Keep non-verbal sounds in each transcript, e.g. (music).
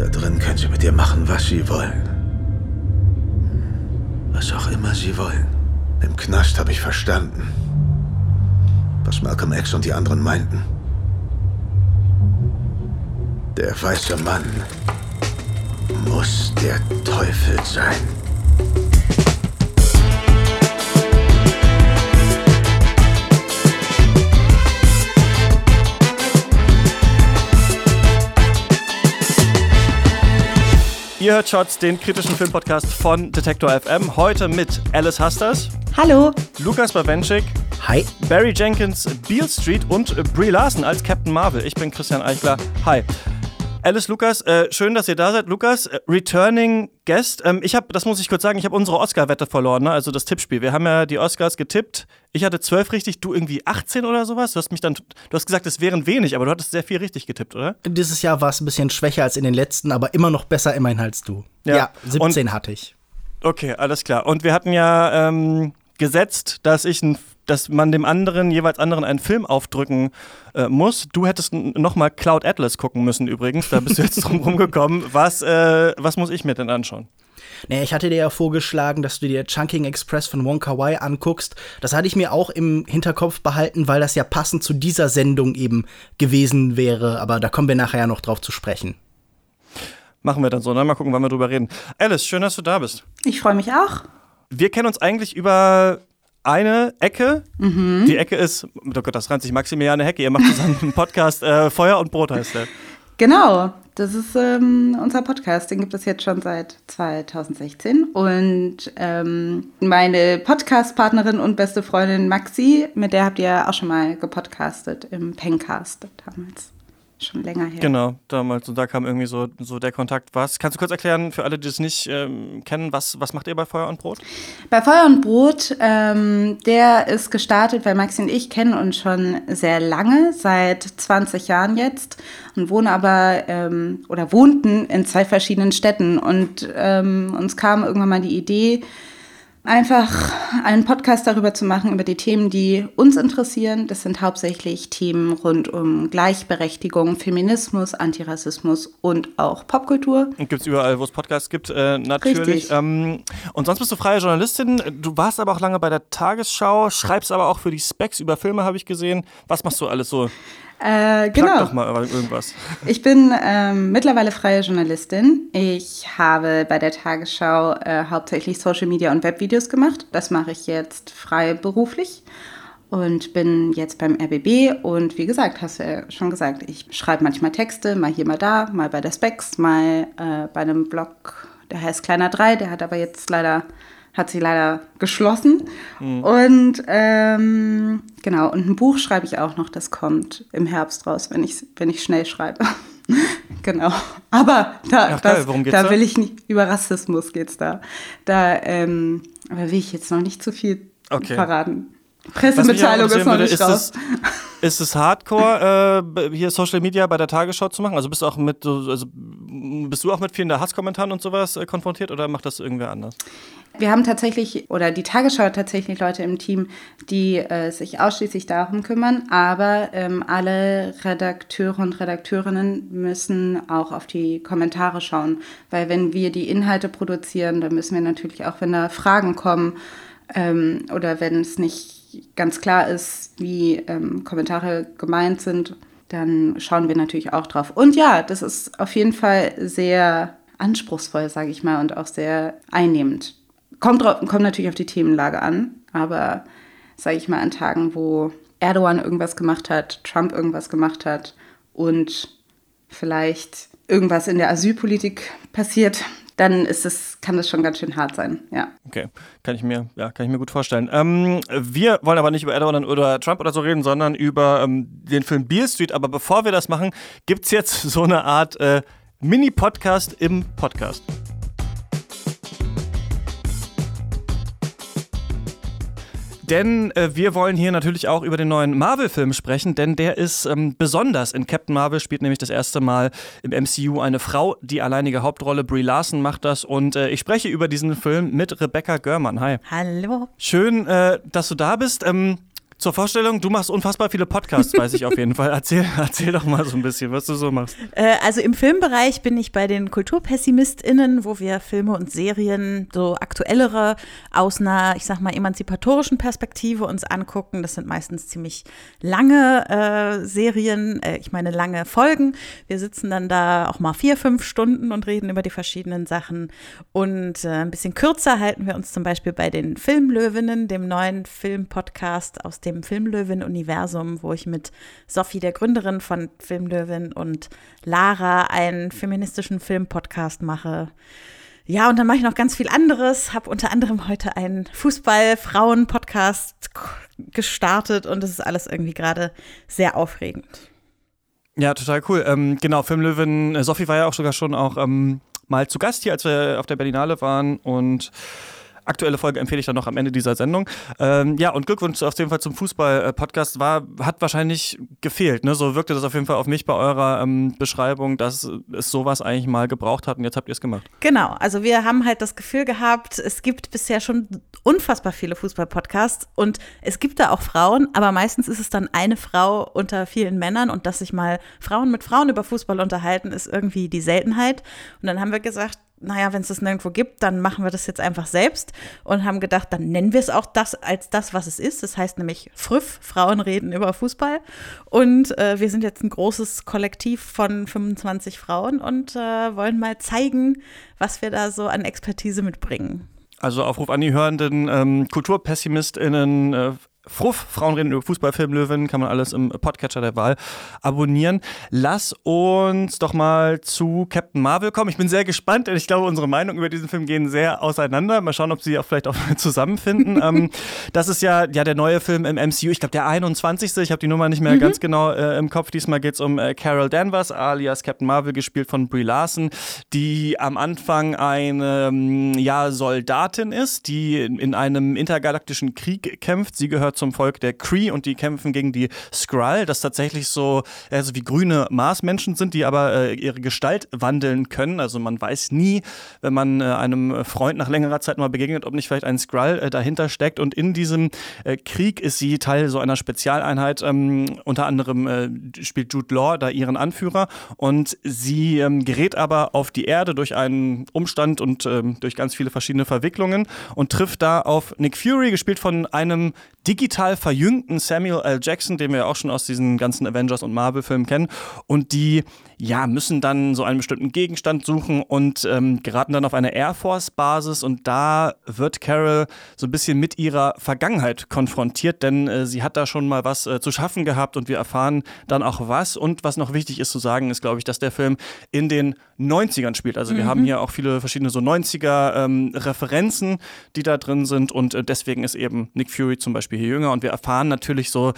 Da drin können sie mit dir machen, was sie wollen. Was auch immer sie wollen. Im Knast habe ich verstanden, was Malcolm X und die anderen meinten. Der weiße Mann muss der Teufel sein. Ihr hört Shots, den kritischen Filmpodcast von Detektor FM. Heute mit Alice Hasters. Hallo. Lukas Bawenschik. Hi. Barry Jenkins, Beale Street und Brie Larson als Captain Marvel. Ich bin Christian Eichler. Hi. Alice, Lukas, äh, schön, dass ihr da seid. Lukas, äh, Returning Guest. Ähm, ich habe, das muss ich kurz sagen, ich habe unsere Oscar-Wette verloren, ne? also das Tippspiel. Wir haben ja die Oscars getippt. Ich hatte zwölf richtig, du irgendwie 18 oder sowas. Du hast mich dann, du hast gesagt, es wären wenig, aber du hattest sehr viel richtig getippt, oder? Dieses Jahr war es ein bisschen schwächer als in den letzten, aber immer noch besser immerhin als du. Ja, ja 17 Und, hatte ich. Okay, alles klar. Und wir hatten ja ähm, gesetzt, dass ich ein dass man dem anderen, jeweils anderen einen Film aufdrücken äh, muss. Du hättest nochmal Cloud Atlas gucken müssen übrigens, da bist du jetzt (laughs) drum rumgekommen. Was, äh, was muss ich mir denn anschauen? Nee, ich hatte dir ja vorgeschlagen, dass du dir Chunking Express von Wonka Wai anguckst. Das hatte ich mir auch im Hinterkopf behalten, weil das ja passend zu dieser Sendung eben gewesen wäre. Aber da kommen wir nachher ja noch drauf zu sprechen. Machen wir dann so, dann mal gucken, wann wir drüber reden. Alice, schön, dass du da bist. Ich freue mich auch. Wir kennen uns eigentlich über eine Ecke. Mhm. Die Ecke ist, oh Gott, das reimt sich Maximiliane Hecke. Ihr macht zusammen einen Podcast, äh, Feuer und Brot heißt der. Genau, das ist ähm, unser Podcast. Den gibt es jetzt schon seit 2016. Und ähm, meine Podcast-Partnerin und beste Freundin Maxi, mit der habt ihr auch schon mal gepodcastet im Pencast damals schon länger her. Genau, damals. Und da kam irgendwie so, so der Kontakt. Was? Kannst du kurz erklären, für alle, die es nicht ähm, kennen, was, was macht ihr bei Feuer und Brot? Bei Feuer und Brot, ähm, der ist gestartet, weil Maxi und ich kennen uns schon sehr lange, seit 20 Jahren jetzt und wohnen aber ähm, oder wohnten in zwei verschiedenen Städten. Und ähm, uns kam irgendwann mal die Idee, einfach einen Podcast darüber zu machen, über die Themen, die uns interessieren. Das sind hauptsächlich Themen rund um Gleichberechtigung, Feminismus, Antirassismus und auch Popkultur. Gibt es überall, wo es Podcasts gibt, äh, natürlich. Ähm, und sonst bist du freie Journalistin. Du warst aber auch lange bei der Tagesschau, schreibst aber auch für die Specs über Filme, habe ich gesehen. Was machst du alles so? Äh, genau. Sag doch mal irgendwas. Ich bin ähm, mittlerweile freie Journalistin. Ich habe bei der Tagesschau äh, hauptsächlich Social Media und Webvideos gemacht. Das mache ich jetzt frei beruflich und bin jetzt beim RBB. Und wie gesagt, hast du ja schon gesagt, ich schreibe manchmal Texte, mal hier, mal da, mal bei der Specs, mal äh, bei einem Blog, der heißt Kleiner 3. Der hat aber jetzt leider hat sie leider geschlossen. Mhm. Und ähm, genau, und ein Buch schreibe ich auch noch, das kommt im Herbst raus, wenn ich, wenn ich schnell schreibe. (laughs) genau. Aber da, Ach, das, da, da will ich nicht, über Rassismus geht's da. Da ähm, aber will ich jetzt noch nicht zu viel okay. verraten. Pressemitteilung ist noch nicht ist raus. Es, ist es Hardcore, äh, hier Social Media bei der Tagesschau zu machen? Also bist du auch mit, also bist du auch mit vielen Hasskommentaren und sowas äh, konfrontiert oder macht das irgendwer anders? Wir haben tatsächlich, oder die Tagesschau hat tatsächlich Leute im Team, die äh, sich ausschließlich darum kümmern, aber ähm, alle Redakteure und Redakteurinnen müssen auch auf die Kommentare schauen, weil wenn wir die Inhalte produzieren, dann müssen wir natürlich auch, wenn da Fragen kommen ähm, oder wenn es nicht ganz klar ist, wie ähm, Kommentare gemeint sind, dann schauen wir natürlich auch drauf. Und ja, das ist auf jeden Fall sehr anspruchsvoll, sage ich mal, und auch sehr einnehmend. Kommt, drauf, kommt natürlich auf die Themenlage an, aber sage ich mal an Tagen, wo Erdogan irgendwas gemacht hat, Trump irgendwas gemacht hat und vielleicht irgendwas in der Asylpolitik passiert, dann ist es, kann das schon ganz schön hart sein, ja. Okay, kann ich mir, ja, kann ich mir gut vorstellen. Ähm, wir wollen aber nicht über Erdogan oder Trump oder so reden, sondern über ähm, den Film Beale Street. Aber bevor wir das machen, gibt es jetzt (laughs) so eine Art äh, Mini-Podcast im Podcast. Denn äh, wir wollen hier natürlich auch über den neuen Marvel-Film sprechen, denn der ist ähm, besonders. In Captain Marvel spielt nämlich das erste Mal im MCU eine Frau, die alleinige Hauptrolle. Brie Larson macht das und äh, ich spreche über diesen Film mit Rebecca Görmann. Hi. Hallo. Schön, äh, dass du da bist. Ähm, zur Vorstellung, du machst unfassbar viele Podcasts, weiß ich auf jeden Fall. Erzähl, erzähl doch mal so ein bisschen, was du so machst. Äh, also im Filmbereich bin ich bei den KulturpessimistInnen, wo wir Filme und Serien so aktuellere aus einer, ich sag mal, emanzipatorischen Perspektive uns angucken. Das sind meistens ziemlich lange äh, Serien, äh, ich meine lange Folgen. Wir sitzen dann da auch mal vier, fünf Stunden und reden über die verschiedenen Sachen. Und äh, ein bisschen kürzer halten wir uns zum Beispiel bei den Filmlöwinnen, dem neuen Filmpodcast aus dem Filmlöwin-Universum, wo ich mit Sophie, der Gründerin von Filmlöwin, und Lara einen feministischen Filmpodcast mache. Ja, und dann mache ich noch ganz viel anderes. Habe unter anderem heute einen Fußball-Frauen-Podcast gestartet und es ist alles irgendwie gerade sehr aufregend. Ja, total cool. Ähm, genau, Filmlöwin, äh, Sophie war ja auch sogar schon auch ähm, mal zu Gast hier, als wir auf der Berlinale waren und aktuelle Folge empfehle ich dann noch am Ende dieser Sendung. Ähm, ja, und Glückwunsch auf jeden Fall zum Fußball-Podcast. War, hat wahrscheinlich gefehlt. Ne? So wirkte das auf jeden Fall auf mich bei eurer ähm, Beschreibung, dass es sowas eigentlich mal gebraucht hat und jetzt habt ihr es gemacht. Genau, also wir haben halt das Gefühl gehabt, es gibt bisher schon unfassbar viele Fußball-Podcasts und es gibt da auch Frauen, aber meistens ist es dann eine Frau unter vielen Männern und dass sich mal Frauen mit Frauen über Fußball unterhalten, ist irgendwie die Seltenheit. Und dann haben wir gesagt, naja, wenn es das nirgendwo gibt, dann machen wir das jetzt einfach selbst und haben gedacht, dann nennen wir es auch das als das, was es ist. Das heißt nämlich Früff, Frauen reden über Fußball. Und äh, wir sind jetzt ein großes Kollektiv von 25 Frauen und äh, wollen mal zeigen, was wir da so an Expertise mitbringen. Also Aufruf an die hörenden ähm, KulturpessimistInnen, äh, Fruff, Frauen reden über Fußballfilm Löwen, kann man alles im Podcatcher der Wahl abonnieren. Lass uns doch mal zu Captain Marvel kommen. Ich bin sehr gespannt, denn ich glaube, unsere Meinungen über diesen Film gehen sehr auseinander. Mal schauen, ob sie auch vielleicht auch (laughs) zusammenfinden. (laughs) ähm, das ist ja, ja der neue Film im MCU, ich glaube der 21. Ich habe die Nummer nicht mehr mhm. ganz genau äh, im Kopf. Diesmal geht es um äh, Carol Danvers, alias Captain Marvel, gespielt von Brie Larson, die am Anfang eine ähm, ja, Soldatin ist, die in einem intergalaktischen Krieg kämpft. Sie gehört zum Volk der Cree und die kämpfen gegen die Skrull, das tatsächlich so also wie grüne Marsmenschen sind, die aber äh, ihre Gestalt wandeln können. Also man weiß nie, wenn man äh, einem Freund nach längerer Zeit mal begegnet, ob nicht vielleicht ein Skrull äh, dahinter steckt. Und in diesem äh, Krieg ist sie Teil so einer Spezialeinheit. Ähm, unter anderem äh, spielt Jude Law da ihren Anführer und sie ähm, gerät aber auf die Erde durch einen Umstand und ähm, durch ganz viele verschiedene Verwicklungen und trifft da auf Nick Fury, gespielt von einem digital verjüngten Samuel L. Jackson, den wir auch schon aus diesen ganzen Avengers und Marvel-Filmen kennen. Und die ja, müssen dann so einen bestimmten Gegenstand suchen und ähm, geraten dann auf eine Air Force-Basis und da wird Carol so ein bisschen mit ihrer Vergangenheit konfrontiert, denn äh, sie hat da schon mal was äh, zu schaffen gehabt und wir erfahren dann auch was. Und was noch wichtig ist zu sagen, ist, glaube ich, dass der Film in den 90ern spielt. Also wir mhm. haben hier auch viele verschiedene so 90er-Referenzen, ähm, die da drin sind und äh, deswegen ist eben Nick Fury zum Beispiel hier jünger und wir erfahren natürlich so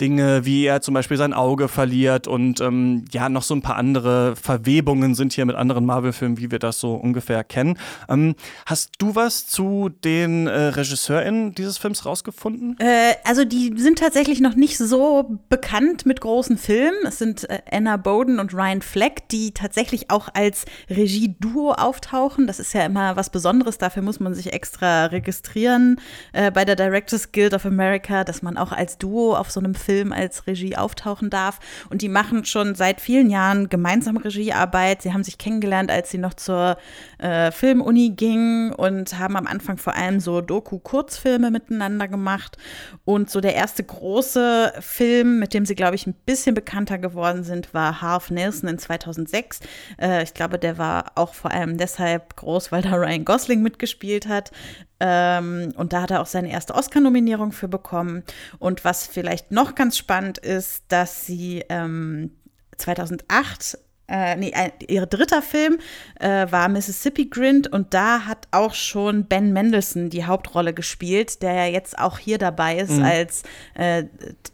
Dinge, wie er zum Beispiel sein Auge verliert und ähm, ja, noch so ein paar andere Verwebungen sind hier mit anderen Marvel-Filmen, wie wir das so ungefähr kennen. Ähm, hast du was zu den äh, RegisseurInnen dieses Films rausgefunden? Äh, also die sind tatsächlich noch nicht so bekannt mit großen Filmen. Es sind äh, Anna Bowden und Ryan Fleck, die tatsächlich auch als Regie-Duo auftauchen. Das ist ja immer was Besonderes. Dafür muss man sich extra registrieren äh, bei der Directors Guild of America, dass man auch als Duo auf so einem Film Film als Regie auftauchen darf. Und die machen schon seit vielen Jahren gemeinsam Regiearbeit. Sie haben sich kennengelernt, als sie noch zur äh, Filmuni gingen und haben am Anfang vor allem so Doku-Kurzfilme miteinander gemacht. Und so der erste große Film, mit dem sie, glaube ich, ein bisschen bekannter geworden sind, war Half Nelson in 2006. Äh, ich glaube, der war auch vor allem deshalb groß, weil da Ryan Gosling mitgespielt hat. Ähm, und da hat er auch seine erste Oscar-Nominierung für bekommen. Und was vielleicht noch ganz spannend ist, dass sie ähm, 2008 äh, nee, ein, ihr dritter Film äh, war Mississippi Grind und da hat auch schon Ben Mendelssohn die Hauptrolle gespielt, der ja jetzt auch hier dabei ist mhm. als äh,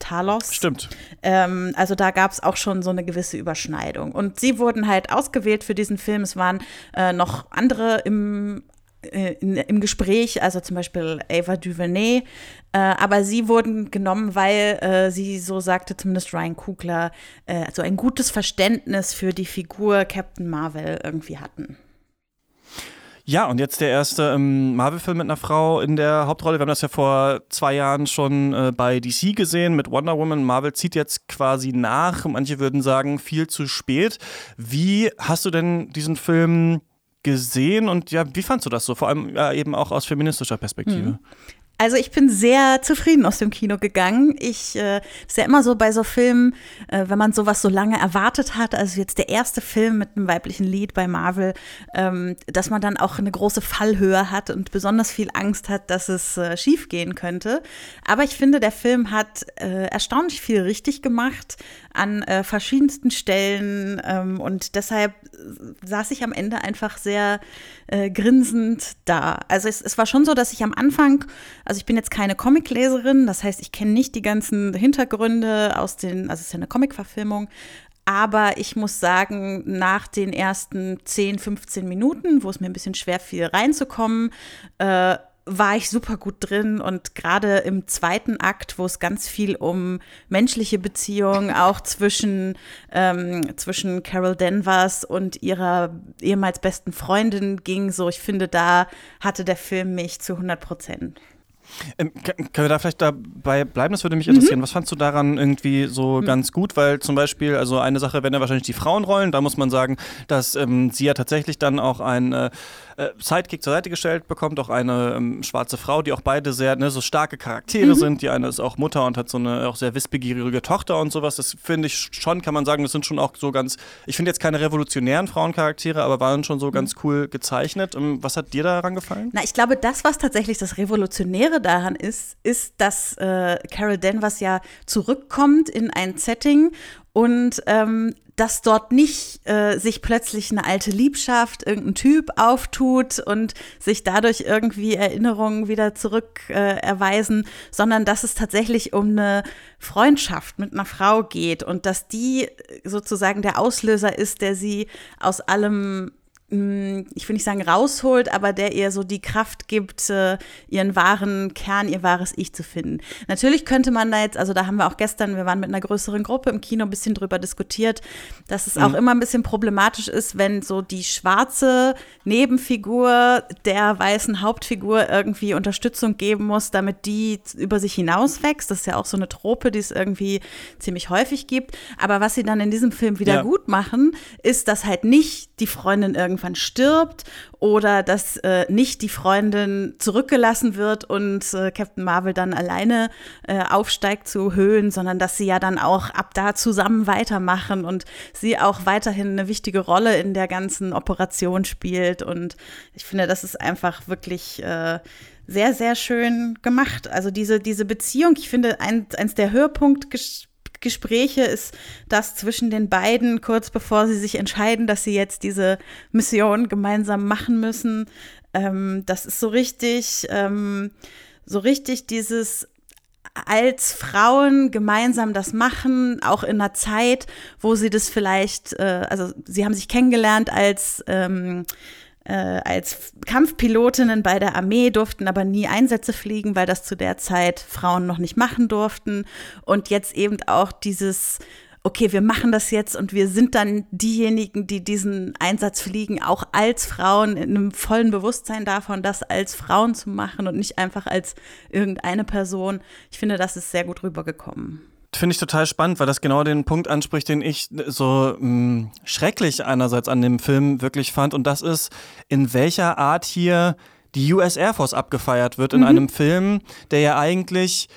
Talos. Stimmt. Ähm, also da gab es auch schon so eine gewisse Überschneidung. Und sie wurden halt ausgewählt für diesen Film. Es waren äh, noch andere im äh, in, im Gespräch, also zum Beispiel Ava DuVernay, äh, aber sie wurden genommen, weil äh, sie, so sagte zumindest Ryan Kugler, äh, so ein gutes Verständnis für die Figur Captain Marvel irgendwie hatten. Ja, und jetzt der erste ähm, Marvel-Film mit einer Frau in der Hauptrolle. Wir haben das ja vor zwei Jahren schon äh, bei DC gesehen mit Wonder Woman. Marvel zieht jetzt quasi nach. Manche würden sagen, viel zu spät. Wie hast du denn diesen Film gesehen und ja, wie fandst du das so? Vor allem ja, eben auch aus feministischer Perspektive. Also ich bin sehr zufrieden aus dem Kino gegangen. Ich äh, ist ja immer so bei so Filmen, äh, wenn man sowas so lange erwartet hat, also jetzt der erste Film mit einem weiblichen Lied bei Marvel, ähm, dass man dann auch eine große Fallhöhe hat und besonders viel Angst hat, dass es äh, schief gehen könnte. Aber ich finde, der Film hat äh, erstaunlich viel richtig gemacht an äh, verschiedensten Stellen ähm, und deshalb saß ich am Ende einfach sehr äh, grinsend da. Also es, es war schon so, dass ich am Anfang, also ich bin jetzt keine Comicleserin, das heißt, ich kenne nicht die ganzen Hintergründe aus den, also es ist ja eine Comicverfilmung, aber ich muss sagen, nach den ersten 10, 15 Minuten, wo es mir ein bisschen schwer fiel, reinzukommen, äh, war ich super gut drin und gerade im zweiten Akt, wo es ganz viel um menschliche Beziehungen auch zwischen, ähm, zwischen Carol Danvers und ihrer ehemals besten Freundin ging, so ich finde, da hatte der Film mich zu 100 Prozent. Ähm, können wir da vielleicht dabei bleiben? Das würde mich interessieren. Mhm. Was fandst du daran irgendwie so mhm. ganz gut? Weil zum Beispiel, also eine Sache wären ja wahrscheinlich die Frauenrollen. Da muss man sagen, dass ähm, sie ja tatsächlich dann auch ein äh, äh, Sidekick zur Seite gestellt bekommt, auch eine ähm, schwarze Frau, die auch beide sehr ne, so starke Charaktere mhm. sind. Die eine ist auch Mutter und hat so eine auch sehr wissbegierige Tochter und sowas. Das finde ich schon, kann man sagen, das sind schon auch so ganz, ich finde jetzt keine revolutionären Frauencharaktere, aber waren schon so ganz mhm. cool gezeichnet. Ähm, was hat dir daran gefallen? Na, ich glaube, das, was tatsächlich das Revolutionäre daran ist, ist, dass äh, Carol Danvers ja zurückkommt in ein Setting und ähm, dass dort nicht äh, sich plötzlich eine alte Liebschaft, irgendein Typ auftut und sich dadurch irgendwie Erinnerungen wieder zurück äh, erweisen, sondern dass es tatsächlich um eine Freundschaft mit einer Frau geht und dass die sozusagen der Auslöser ist, der sie aus allem ich will nicht sagen rausholt, aber der ihr so die Kraft gibt, äh, ihren wahren Kern, ihr wahres Ich zu finden. Natürlich könnte man da jetzt, also da haben wir auch gestern, wir waren mit einer größeren Gruppe im Kino ein bisschen drüber diskutiert, dass es mhm. auch immer ein bisschen problematisch ist, wenn so die schwarze Nebenfigur der weißen Hauptfigur irgendwie Unterstützung geben muss, damit die über sich hinauswächst. Das ist ja auch so eine Trope, die es irgendwie ziemlich häufig gibt. Aber was sie dann in diesem Film wieder ja. gut machen, ist, dass halt nicht die Freundin irgendwie irgendwann stirbt oder dass äh, nicht die Freundin zurückgelassen wird und äh, Captain Marvel dann alleine äh, aufsteigt zu Höhen, sondern dass sie ja dann auch ab da zusammen weitermachen und sie auch weiterhin eine wichtige Rolle in der ganzen Operation spielt. Und ich finde, das ist einfach wirklich äh, sehr, sehr schön gemacht. Also diese, diese Beziehung, ich finde, ein, eins der Höhepunkte Gespräche ist das zwischen den beiden, kurz bevor sie sich entscheiden, dass sie jetzt diese Mission gemeinsam machen müssen. Ähm, das ist so richtig, ähm, so richtig dieses als Frauen gemeinsam das machen, auch in einer Zeit, wo sie das vielleicht, äh, also sie haben sich kennengelernt als ähm, äh, als Kampfpilotinnen bei der Armee, durften aber nie Einsätze fliegen, weil das zu der Zeit Frauen noch nicht machen durften. Und jetzt eben auch dieses okay, wir machen das jetzt und wir sind dann diejenigen, die diesen Einsatz fliegen, auch als Frauen in einem vollen Bewusstsein davon, das als Frauen zu machen und nicht einfach als irgendeine Person. Ich finde, das ist sehr gut rübergekommen. Finde ich total spannend, weil das genau den Punkt anspricht, den ich so mh, hm, schrecklich einerseits an dem Film wirklich fand. Und das ist, in welcher Art hier die US Air Force abgefeiert wird in mhm. einem Film, der ja eigentlich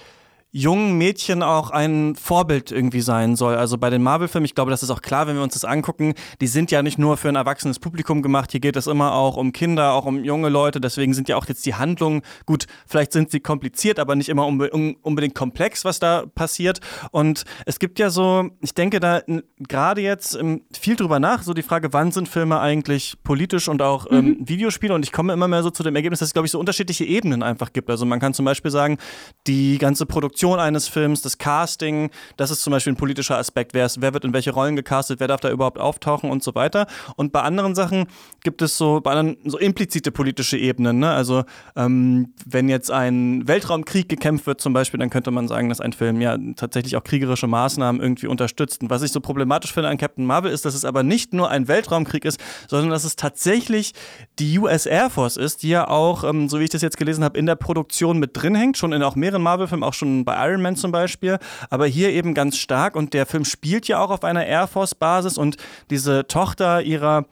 jungen Mädchen auch ein Vorbild irgendwie sein soll. Also bei den Marvel-Filmen, ich glaube, das ist auch klar, wenn wir uns das angucken, die sind ja nicht nur für ein erwachsenes Publikum gemacht. Hier geht es immer auch um Kinder, auch um junge Leute. Deswegen sind ja auch jetzt die Handlungen, gut, vielleicht sind sie kompliziert, aber nicht immer unbe unbedingt komplex, was da passiert. Und es gibt ja so, ich denke da gerade jetzt ähm, viel drüber nach, so die Frage, wann sind Filme eigentlich politisch und auch ähm, mhm. Videospiele? Und ich komme immer mehr so zu dem Ergebnis, dass es, glaube ich, so unterschiedliche Ebenen einfach gibt. Also man kann zum Beispiel sagen, die ganze Produktion Produktion eines Films, das Casting, das ist zum Beispiel ein politischer Aspekt. Wer, ist, wer wird in welche Rollen gecastet, wer darf da überhaupt auftauchen und so weiter. Und bei anderen Sachen gibt es so, bei anderen, so implizite politische Ebenen. Ne? Also ähm, wenn jetzt ein Weltraumkrieg gekämpft wird zum Beispiel, dann könnte man sagen, dass ein Film ja tatsächlich auch kriegerische Maßnahmen irgendwie unterstützt. Und was ich so problematisch finde an Captain Marvel ist, dass es aber nicht nur ein Weltraumkrieg ist, sondern dass es tatsächlich die US Air Force ist, die ja auch, ähm, so wie ich das jetzt gelesen habe, in der Produktion mit drin hängt, schon in auch mehreren Marvel-Filmen, auch schon bei Iron Man zum Beispiel, aber hier eben ganz stark und der Film spielt ja auch auf einer Air Force-Basis und diese Tochter ihrer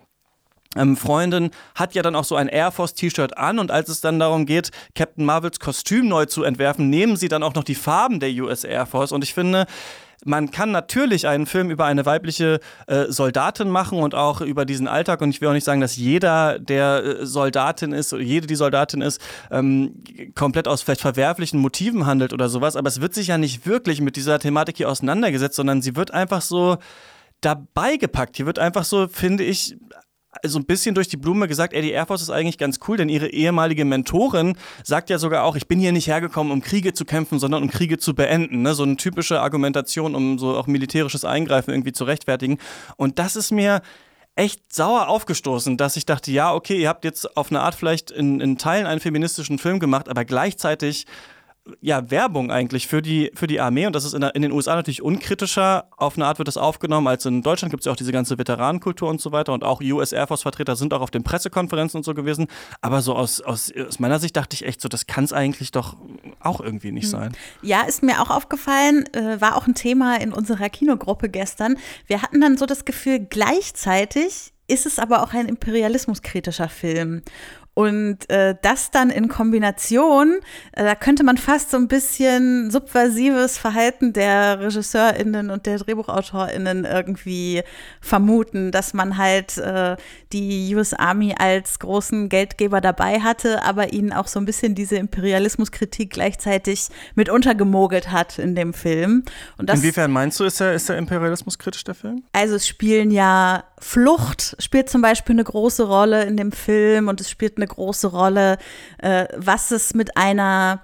ähm, Freundin hat ja dann auch so ein Air Force T-Shirt an und als es dann darum geht, Captain Marvels Kostüm neu zu entwerfen, nehmen sie dann auch noch die Farben der US Air Force und ich finde, man kann natürlich einen Film über eine weibliche äh, Soldatin machen und auch über diesen Alltag. Und ich will auch nicht sagen, dass jeder, der äh, Soldatin ist, oder jede, die Soldatin ist, ähm, komplett aus vielleicht verwerflichen Motiven handelt oder sowas. Aber es wird sich ja nicht wirklich mit dieser Thematik hier auseinandergesetzt, sondern sie wird einfach so dabei gepackt. Hier wird einfach so, finde ich, so ein bisschen durch die Blume gesagt, ey, die Air Force ist eigentlich ganz cool, denn ihre ehemalige Mentorin sagt ja sogar auch, ich bin hier nicht hergekommen, um Kriege zu kämpfen, sondern um Kriege zu beenden. Ne? So eine typische Argumentation, um so auch militärisches Eingreifen irgendwie zu rechtfertigen. Und das ist mir echt sauer aufgestoßen, dass ich dachte, ja, okay, ihr habt jetzt auf eine Art vielleicht in, in Teilen einen feministischen Film gemacht, aber gleichzeitig ja, Werbung eigentlich für die, für die Armee und das ist in, der, in, den USA natürlich unkritischer. Auf eine Art wird das aufgenommen, als in Deutschland gibt es ja auch diese ganze Veteranenkultur und so weiter und auch US Air Force Vertreter sind auch auf den Pressekonferenzen und so gewesen. Aber so aus, aus, aus meiner Sicht dachte ich echt so, das kann es eigentlich doch auch irgendwie nicht hm. sein. Ja, ist mir auch aufgefallen, äh, war auch ein Thema in unserer Kinogruppe gestern. Wir hatten dann so das Gefühl, gleichzeitig ist es aber auch ein imperialismuskritischer Film. Und äh, das dann in Kombination, äh, da könnte man fast so ein bisschen subversives Verhalten der RegisseurInnen und der DrehbuchautorInnen irgendwie vermuten, dass man halt äh, die US Army als großen Geldgeber dabei hatte, aber ihnen auch so ein bisschen diese Imperialismuskritik gleichzeitig mit untergemogelt hat in dem Film. Und das, Inwiefern meinst du, ist der, ist der imperialismuskritisch, der Film? Also es spielen ja Flucht spielt zum Beispiel eine große Rolle in dem Film und es spielt eine große Rolle, äh, was es mit einer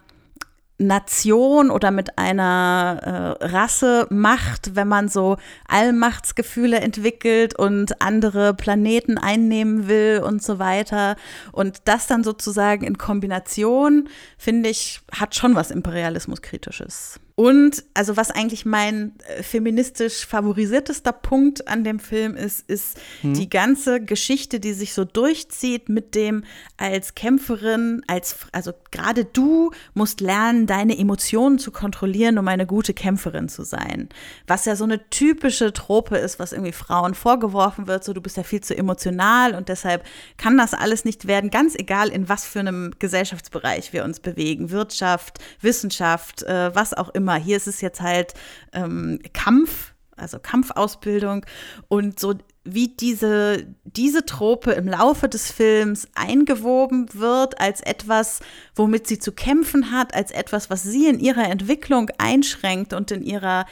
Nation oder mit einer äh, Rasse macht, wenn man so Allmachtsgefühle entwickelt und andere Planeten einnehmen will und so weiter. Und das dann sozusagen in Kombination, finde ich, hat schon was Imperialismuskritisches. Und also was eigentlich mein äh, feministisch favorisiertester Punkt an dem Film ist, ist hm. die ganze Geschichte, die sich so durchzieht mit dem als Kämpferin, als also gerade du musst lernen, deine Emotionen zu kontrollieren, um eine gute Kämpferin zu sein. Was ja so eine typische Trope ist, was irgendwie Frauen vorgeworfen wird, so du bist ja viel zu emotional und deshalb kann das alles nicht werden, ganz egal in was für einem Gesellschaftsbereich wir uns bewegen, Wirtschaft, Wissenschaft, äh, was auch immer immer. Hier ist es jetzt halt ähm, Kampf, also Kampfausbildung und so wie diese, diese Trope im Laufe des Films eingewoben wird als etwas, womit sie zu kämpfen hat, als etwas, was sie in ihrer Entwicklung einschränkt und in ihrer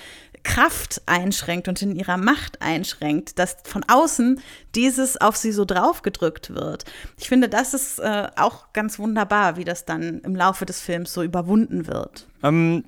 Kraft einschränkt und in ihrer Macht einschränkt, dass von außen dieses auf sie so draufgedrückt wird. Ich finde, das ist äh, auch ganz wunderbar, wie das dann im Laufe des Films so überwunden wird. Ähm,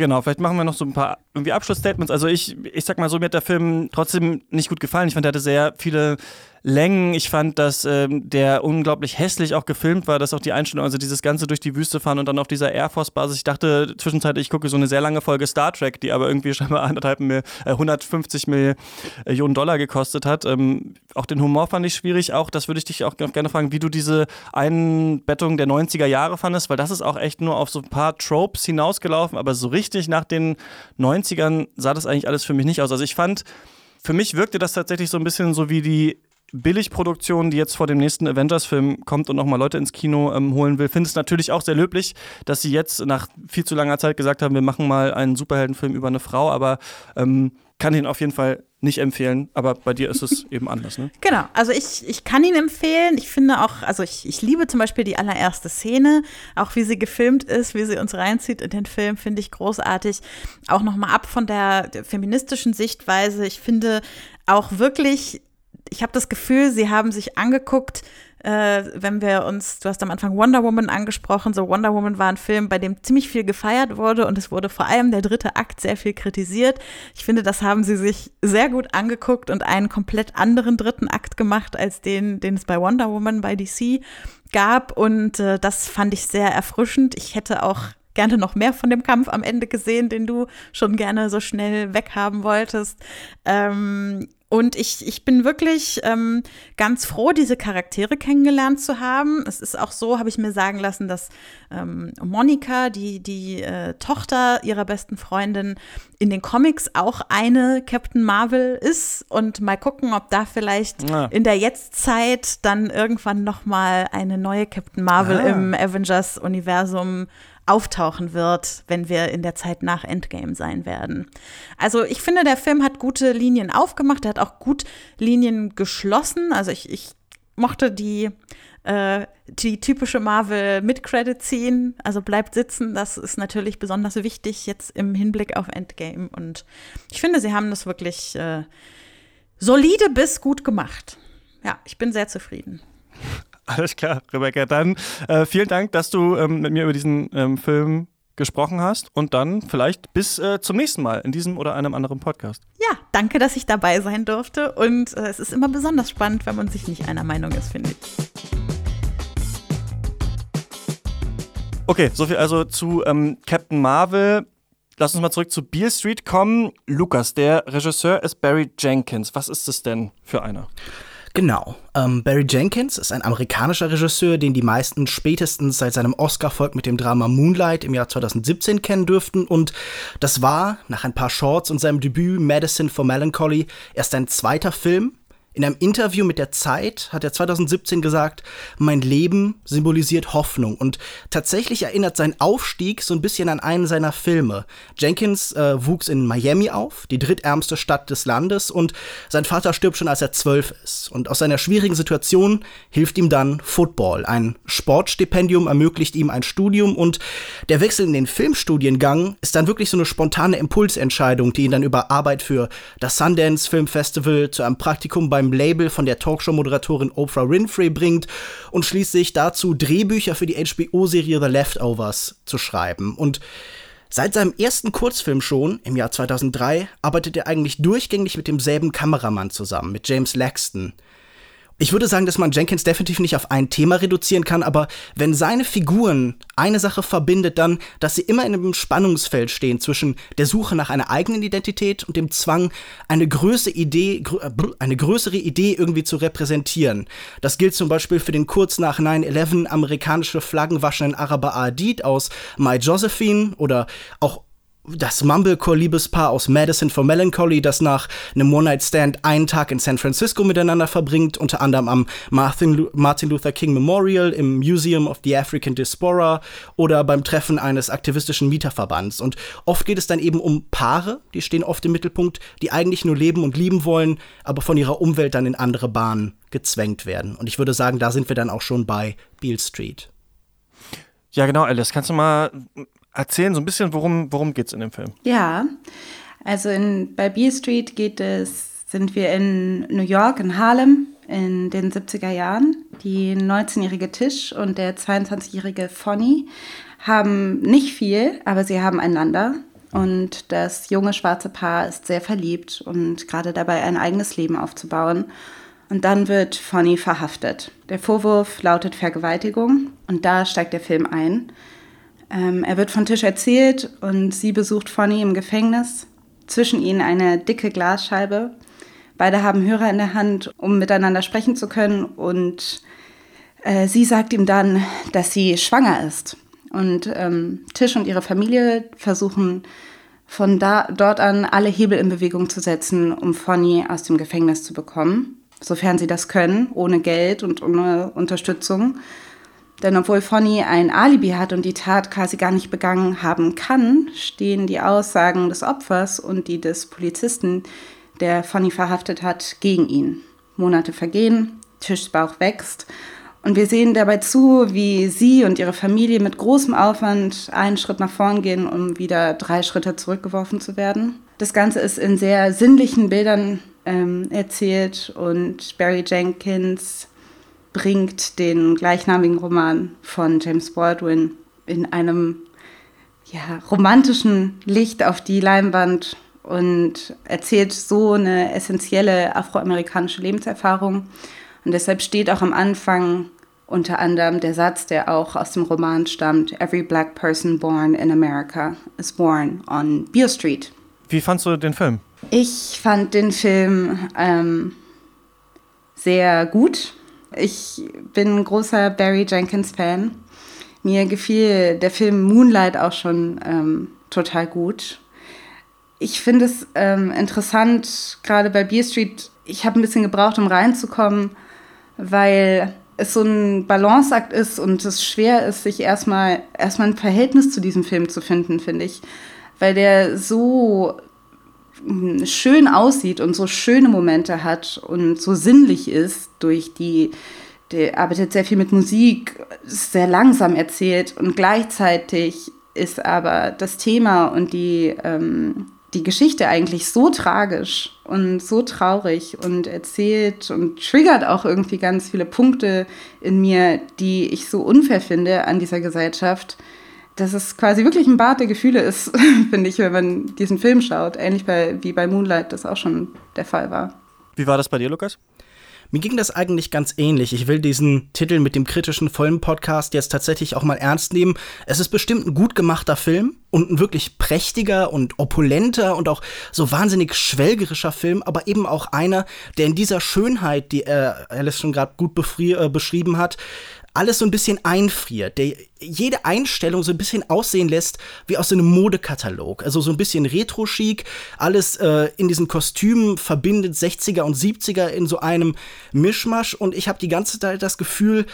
Genau, vielleicht machen wir noch so ein paar irgendwie Abschlussstatements. Also ich, ich sag mal so, mir hat der Film trotzdem nicht gut gefallen. Ich fand, er hatte sehr viele Längen. Ich fand, dass ähm, der unglaublich hässlich auch gefilmt war, dass auch die Einstellung, also dieses Ganze durch die Wüste fahren und dann auf dieser Air Force Basis. Ich dachte zwischenzeitlich, ich gucke so eine sehr lange Folge Star Trek, die aber irgendwie (laughs) scheinbar anderthalb Mil, äh, 150 Millionen Dollar gekostet hat. Ähm, auch den Humor fand ich schwierig. Auch das würde ich dich auch gerne fragen, wie du diese Einbettung der 90er Jahre fandest, weil das ist auch echt nur auf so ein paar Tropes hinausgelaufen, aber so richtig nach den 90ern sah das eigentlich alles für mich nicht aus. Also ich fand, für mich wirkte das tatsächlich so ein bisschen so wie die Billigproduktion, die jetzt vor dem nächsten Avengers-Film kommt und nochmal Leute ins Kino ähm, holen will, finde es natürlich auch sehr löblich, dass sie jetzt nach viel zu langer Zeit gesagt haben, wir machen mal einen Superheldenfilm über eine Frau, aber ähm, kann ihn auf jeden Fall nicht empfehlen, aber bei dir ist es (laughs) eben anders, ne? Genau, also ich, ich kann ihn empfehlen. Ich finde auch, also ich, ich liebe zum Beispiel die allererste Szene, auch wie sie gefilmt ist, wie sie uns reinzieht in den Film, finde ich großartig. Auch nochmal ab von der, der feministischen Sichtweise. Ich finde auch wirklich ich habe das Gefühl, sie haben sich angeguckt, äh, wenn wir uns, du hast am Anfang Wonder Woman angesprochen, so Wonder Woman war ein Film, bei dem ziemlich viel gefeiert wurde und es wurde vor allem der dritte Akt sehr viel kritisiert. Ich finde, das haben sie sich sehr gut angeguckt und einen komplett anderen dritten Akt gemacht als den, den es bei Wonder Woman bei DC gab und äh, das fand ich sehr erfrischend. Ich hätte auch gerne noch mehr von dem Kampf am Ende gesehen, den du schon gerne so schnell weghaben wolltest. Ähm, und ich, ich bin wirklich ähm, ganz froh, diese Charaktere kennengelernt zu haben. Es ist auch so, habe ich mir sagen lassen, dass ähm, Monika, die, die äh, Tochter ihrer besten Freundin, in den Comics auch eine Captain Marvel ist. Und mal gucken, ob da vielleicht ja. in der Jetztzeit dann irgendwann noch mal eine neue Captain Marvel ah. im Avengers-Universum auftauchen wird, wenn wir in der Zeit nach Endgame sein werden. Also ich finde, der Film hat gute Linien aufgemacht, er hat auch gut Linien geschlossen. Also ich, ich mochte die, äh, die typische Marvel Mid-Credit Scene, also bleibt sitzen, das ist natürlich besonders wichtig jetzt im Hinblick auf Endgame. Und ich finde, sie haben das wirklich äh, solide bis gut gemacht. Ja, ich bin sehr zufrieden. Alles klar, Rebecca. Dann äh, vielen Dank, dass du ähm, mit mir über diesen ähm, Film gesprochen hast und dann vielleicht bis äh, zum nächsten Mal in diesem oder einem anderen Podcast. Ja, danke, dass ich dabei sein durfte und äh, es ist immer besonders spannend, wenn man sich nicht einer Meinung ist, finde ich. Okay, soviel also zu ähm, Captain Marvel. Lass uns mal zurück zu Beale Street kommen. Lukas, der Regisseur ist Barry Jenkins. Was ist es denn für einer? Genau. Ähm, Barry Jenkins ist ein amerikanischer Regisseur, den die meisten spätestens seit seinem Oscar-Erfolg mit dem Drama Moonlight im Jahr 2017 kennen dürften. Und das war, nach ein paar Shorts und seinem Debüt Medicine for Melancholy, erst ein zweiter Film, in einem Interview mit der Zeit hat er 2017 gesagt, mein Leben symbolisiert Hoffnung. Und tatsächlich erinnert sein Aufstieg so ein bisschen an einen seiner Filme. Jenkins äh, wuchs in Miami auf, die drittärmste Stadt des Landes, und sein Vater stirbt schon, als er zwölf ist. Und aus seiner schwierigen Situation hilft ihm dann Football. Ein Sportstipendium ermöglicht ihm ein Studium und der Wechsel in den Filmstudiengang ist dann wirklich so eine spontane Impulsentscheidung, die ihn dann über Arbeit für das Sundance Film Festival zu einem Praktikum bei beim Label von der Talkshow-Moderatorin Oprah Winfrey bringt und schließlich dazu Drehbücher für die HBO-Serie The Leftovers zu schreiben. Und Seit seinem ersten Kurzfilm schon, im Jahr 2003, arbeitet er eigentlich durchgängig mit demselben Kameramann zusammen, mit James Laxton. Ich würde sagen, dass man Jenkins definitiv nicht auf ein Thema reduzieren kann, aber wenn seine Figuren eine Sache verbindet, dann, dass sie immer in einem Spannungsfeld stehen zwischen der Suche nach einer eigenen Identität und dem Zwang, eine größere Idee, äh, eine größere Idee irgendwie zu repräsentieren. Das gilt zum Beispiel für den kurz nach 9-11 amerikanische Flaggen waschenden Araber Adid aus My Josephine oder auch das Mumblecore-Liebespaar aus Madison for Melancholy, das nach einem One-Night-Stand einen Tag in San Francisco miteinander verbringt, unter anderem am Martin, Martin Luther King Memorial, im Museum of the African Diaspora oder beim Treffen eines aktivistischen Mieterverbands. Und oft geht es dann eben um Paare, die stehen oft im Mittelpunkt, die eigentlich nur leben und lieben wollen, aber von ihrer Umwelt dann in andere Bahnen gezwängt werden. Und ich würde sagen, da sind wir dann auch schon bei Beale Street. Ja, genau, Alice. Kannst du mal erzählen, so ein bisschen, worum, worum geht es in dem Film? Ja, also in, bei Beale Street geht es, sind wir in New York, in Harlem, in den 70er Jahren. Die 19-jährige Tisch und der 22-jährige Fonny haben nicht viel, aber sie haben einander. Und das junge schwarze Paar ist sehr verliebt und gerade dabei, ein eigenes Leben aufzubauen. Und dann wird Fonny verhaftet. Der Vorwurf lautet Vergewaltigung und da steigt der Film ein. Ähm, er wird von Tisch erzählt und sie besucht Fonny im Gefängnis. Zwischen ihnen eine dicke Glasscheibe. Beide haben Hörer in der Hand, um miteinander sprechen zu können. Und äh, sie sagt ihm dann, dass sie schwanger ist. Und ähm, Tisch und ihre Familie versuchen von da, dort an alle Hebel in Bewegung zu setzen, um Fonny aus dem Gefängnis zu bekommen, sofern sie das können, ohne Geld und ohne Unterstützung. Denn obwohl Fonny ein Alibi hat und die Tat quasi gar nicht begangen haben kann, stehen die Aussagen des Opfers und die des Polizisten, der Fonny verhaftet hat, gegen ihn. Monate vergehen, Tischbauch wächst und wir sehen dabei zu, wie sie und ihre Familie mit großem Aufwand einen Schritt nach vorn gehen, um wieder drei Schritte zurückgeworfen zu werden. Das Ganze ist in sehr sinnlichen Bildern ähm, erzählt und Barry Jenkins bringt den gleichnamigen Roman von James Baldwin in einem ja, romantischen Licht auf die Leinwand und erzählt so eine essentielle afroamerikanische Lebenserfahrung. Und deshalb steht auch am Anfang unter anderem der Satz, der auch aus dem Roman stammt, Every black person born in America is born on Beale Street. Wie fandst du den Film? Ich fand den Film ähm, sehr gut. Ich bin ein großer Barry Jenkins-Fan. Mir gefiel der Film Moonlight auch schon ähm, total gut. Ich finde es ähm, interessant, gerade bei Beer Street, ich habe ein bisschen gebraucht, um reinzukommen, weil es so ein Balanceakt ist und es schwer ist, sich erstmal erstmal ein Verhältnis zu diesem Film zu finden, finde ich. Weil der so schön aussieht und so schöne Momente hat und so sinnlich ist durch die, der arbeitet sehr viel mit Musik, sehr langsam erzählt und gleichzeitig ist aber das Thema und die, ähm, die Geschichte eigentlich so tragisch und so traurig und erzählt und triggert auch irgendwie ganz viele Punkte in mir, die ich so unfair finde an dieser Gesellschaft, dass es quasi wirklich ein Bad der Gefühle ist, (laughs) finde ich, wenn man diesen Film schaut. Ähnlich bei, wie bei Moonlight das auch schon der Fall war. Wie war das bei dir, Lukas? Mir ging das eigentlich ganz ähnlich. Ich will diesen Titel mit dem kritischen vollen Podcast jetzt tatsächlich auch mal ernst nehmen. Es ist bestimmt ein gut gemachter Film und ein wirklich prächtiger und opulenter und auch so wahnsinnig schwelgerischer Film, aber eben auch einer, der in dieser Schönheit, die äh, Alice schon gerade gut äh, beschrieben hat, alles so ein bisschen einfriert, der jede Einstellung so ein bisschen aussehen lässt wie aus einem Modekatalog. Also so ein bisschen retro-chic, alles äh, in diesen Kostümen verbindet 60er und 70er in so einem Mischmasch und ich habe die ganze Zeit das Gefühl,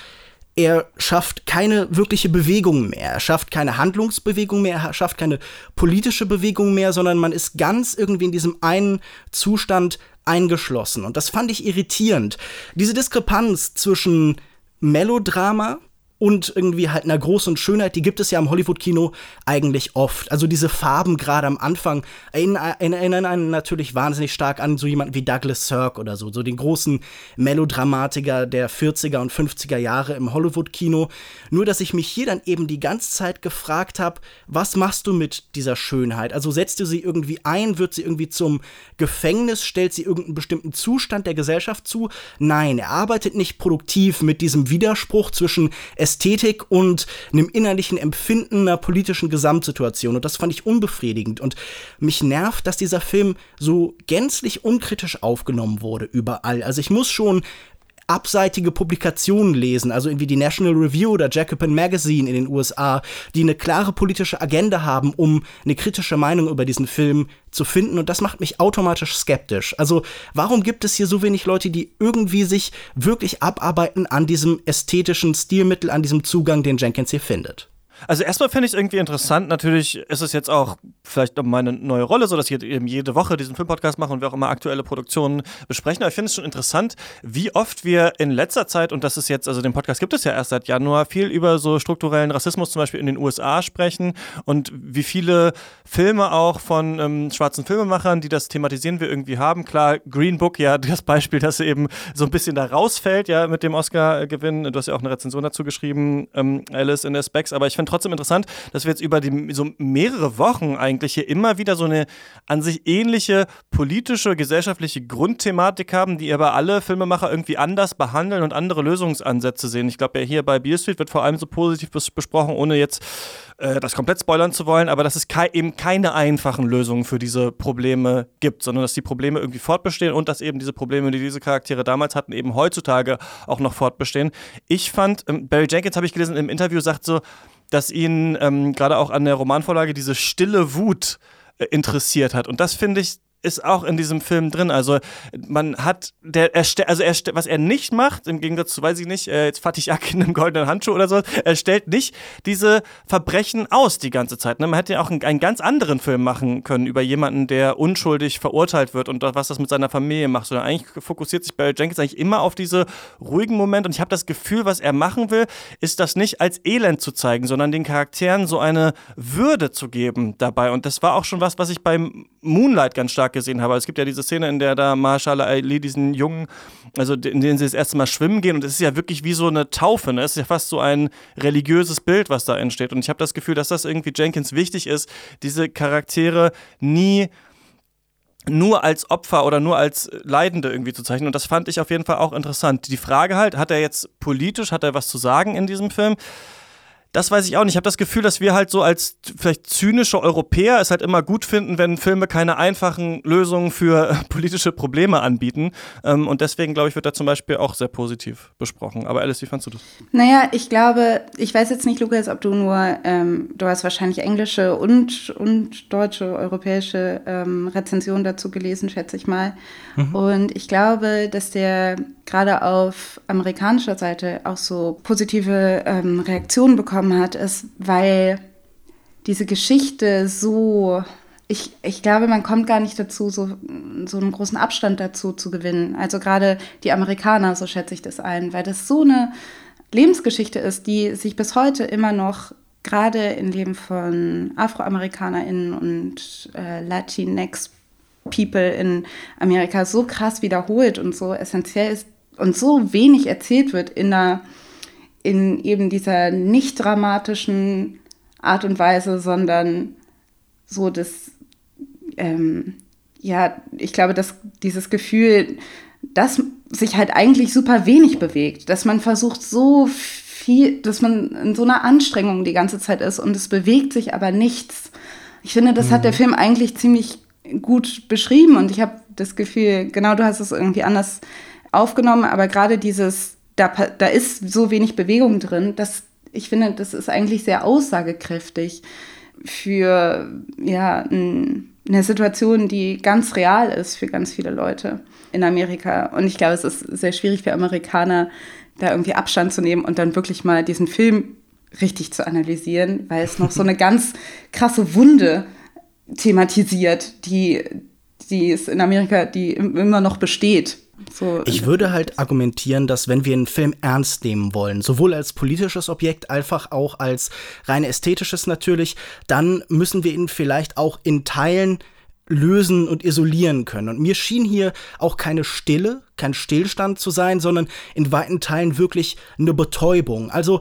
er schafft keine wirkliche Bewegung mehr. Er schafft keine Handlungsbewegung mehr, er schafft keine politische Bewegung mehr, sondern man ist ganz irgendwie in diesem einen Zustand eingeschlossen. Und das fand ich irritierend. Diese Diskrepanz zwischen Melodrama und irgendwie halt einer großen Schönheit, die gibt es ja im Hollywood-Kino eigentlich oft. Also diese Farben gerade am Anfang erinnern einen natürlich wahnsinnig stark an so jemanden wie Douglas Sirk oder so, so den großen Melodramatiker der 40er und 50er Jahre im Hollywood-Kino. Nur, dass ich mich hier dann eben die ganze Zeit gefragt habe, was machst du mit dieser Schönheit? Also setzt du sie irgendwie ein, wird sie irgendwie zum Gefängnis, stellt sie irgendeinen bestimmten Zustand der Gesellschaft zu? Nein, er arbeitet nicht produktiv mit diesem Widerspruch zwischen Ästhetik und einem innerlichen Empfinden einer politischen Gesamtsituation. Und das fand ich unbefriedigend. Und mich nervt, dass dieser Film so gänzlich unkritisch aufgenommen wurde überall. Also ich muss schon abseitige Publikationen lesen, also irgendwie die National Review oder Jacobin Magazine in den USA, die eine klare politische Agenda haben, um eine kritische Meinung über diesen Film zu finden. Und das macht mich automatisch skeptisch. Also warum gibt es hier so wenig Leute, die irgendwie sich wirklich abarbeiten an diesem ästhetischen Stilmittel, an diesem Zugang, den Jenkins hier findet? Also erstmal finde ich es irgendwie interessant. Natürlich ist es jetzt auch vielleicht meine neue Rolle, so dass ich eben jede Woche diesen Filmpodcast mache und wir auch immer aktuelle Produktionen besprechen. Aber ich finde es schon interessant, wie oft wir in letzter Zeit, und das ist jetzt, also den Podcast gibt es ja erst seit Januar, viel über so strukturellen Rassismus zum Beispiel in den USA sprechen und wie viele Filme auch von ähm, schwarzen Filmemachern, die das thematisieren, wir irgendwie haben. Klar, Green Book, ja, das Beispiel, das eben so ein bisschen da rausfällt, ja, mit dem Oscar-Gewinn. Du hast ja auch eine Rezension dazu geschrieben, ähm, Alice in the Specs, aber ich finde trotzdem interessant, dass wir jetzt über die, so mehrere Wochen eigentlich hier immer wieder so eine an sich ähnliche politische, gesellschaftliche Grundthematik haben, die aber alle Filmemacher irgendwie anders behandeln und andere Lösungsansätze sehen. Ich glaube, ja, hier bei Beale Street wird vor allem so positiv bes besprochen, ohne jetzt äh, das komplett spoilern zu wollen, aber dass es ke eben keine einfachen Lösungen für diese Probleme gibt, sondern dass die Probleme irgendwie fortbestehen und dass eben diese Probleme, die diese Charaktere damals hatten, eben heutzutage auch noch fortbestehen. Ich fand, ähm, Barry Jenkins habe ich gelesen im Interview, sagt so, dass ihn ähm, gerade auch an der Romanvorlage diese stille Wut äh, interessiert hat. Und das finde ich ist auch in diesem Film drin. Also man hat, der, er, also er, was er nicht macht, im Gegensatz zu, weiß ich nicht, äh, jetzt Fatih Ak in einem goldenen Handschuh oder so, er stellt nicht diese Verbrechen aus die ganze Zeit. Ne? Man hätte ja auch einen, einen, ganz anderen Film machen können über jemanden, der unschuldig verurteilt wird und was das mit seiner Familie macht. Sondern eigentlich fokussiert sich Barry Jenkins eigentlich immer auf diese ruhigen Momente und ich habe das Gefühl, was er machen will, ist das nicht als Elend zu zeigen, sondern den Charakteren so eine Würde zu geben dabei. Und das war auch schon was, was ich beim Moonlight ganz stark gesehen habe. Es gibt ja diese Szene, in der da Marshall Ali diesen Jungen, also in denen sie das erste Mal schwimmen gehen und es ist ja wirklich wie so eine Taufe, ne? Es ist ja fast so ein religiöses Bild, was da entsteht. Und ich habe das Gefühl, dass das irgendwie Jenkins wichtig ist, diese Charaktere nie nur als Opfer oder nur als Leidende irgendwie zu zeichnen. Und das fand ich auf jeden Fall auch interessant. Die Frage halt, hat er jetzt politisch, hat er was zu sagen in diesem Film? Das weiß ich auch nicht. Ich habe das Gefühl, dass wir halt so als vielleicht zynische Europäer es halt immer gut finden, wenn Filme keine einfachen Lösungen für (laughs) politische Probleme anbieten. Ähm, und deswegen, glaube ich, wird da zum Beispiel auch sehr positiv besprochen. Aber Alice, wie fandst du das? Naja, ich glaube, ich weiß jetzt nicht, Lukas, ob du nur, ähm, du hast wahrscheinlich englische und, und deutsche, europäische ähm, Rezensionen dazu gelesen, schätze ich mal. Mhm. Und ich glaube, dass der gerade auf amerikanischer Seite auch so positive ähm, Reaktionen bekommen hat, ist, weil diese Geschichte so, ich, ich glaube, man kommt gar nicht dazu, so, so einen großen Abstand dazu zu gewinnen. Also gerade die Amerikaner, so schätze ich das ein, weil das so eine Lebensgeschichte ist, die sich bis heute immer noch gerade im Leben von AfroamerikanerInnen und äh, Latinx People in Amerika so krass wiederholt und so essentiell ist, und so wenig erzählt wird in, einer, in eben dieser nicht dramatischen Art und Weise, sondern so das, ähm, ja, ich glaube, dass dieses Gefühl, dass sich halt eigentlich super wenig bewegt, dass man versucht so viel, dass man in so einer Anstrengung die ganze Zeit ist und es bewegt sich aber nichts. Ich finde, das mhm. hat der mhm. Film eigentlich ziemlich gut beschrieben und ich habe das Gefühl, genau du hast es irgendwie anders aufgenommen, aber gerade dieses, da, da ist so wenig Bewegung drin, dass ich finde, das ist eigentlich sehr aussagekräftig für ja, eine Situation, die ganz real ist für ganz viele Leute in Amerika. Und ich glaube, es ist sehr schwierig für Amerikaner, da irgendwie Abstand zu nehmen und dann wirklich mal diesen Film richtig zu analysieren, weil es noch so eine (laughs) ganz krasse Wunde thematisiert, die, die es in Amerika, die immer noch besteht. So, ich würde halt argumentieren, dass wenn wir einen Film ernst nehmen wollen, sowohl als politisches Objekt, einfach auch als rein ästhetisches natürlich, dann müssen wir ihn vielleicht auch in Teilen lösen und isolieren können. Und mir schien hier auch keine Stille, kein Stillstand zu sein, sondern in weiten Teilen wirklich eine Betäubung. Also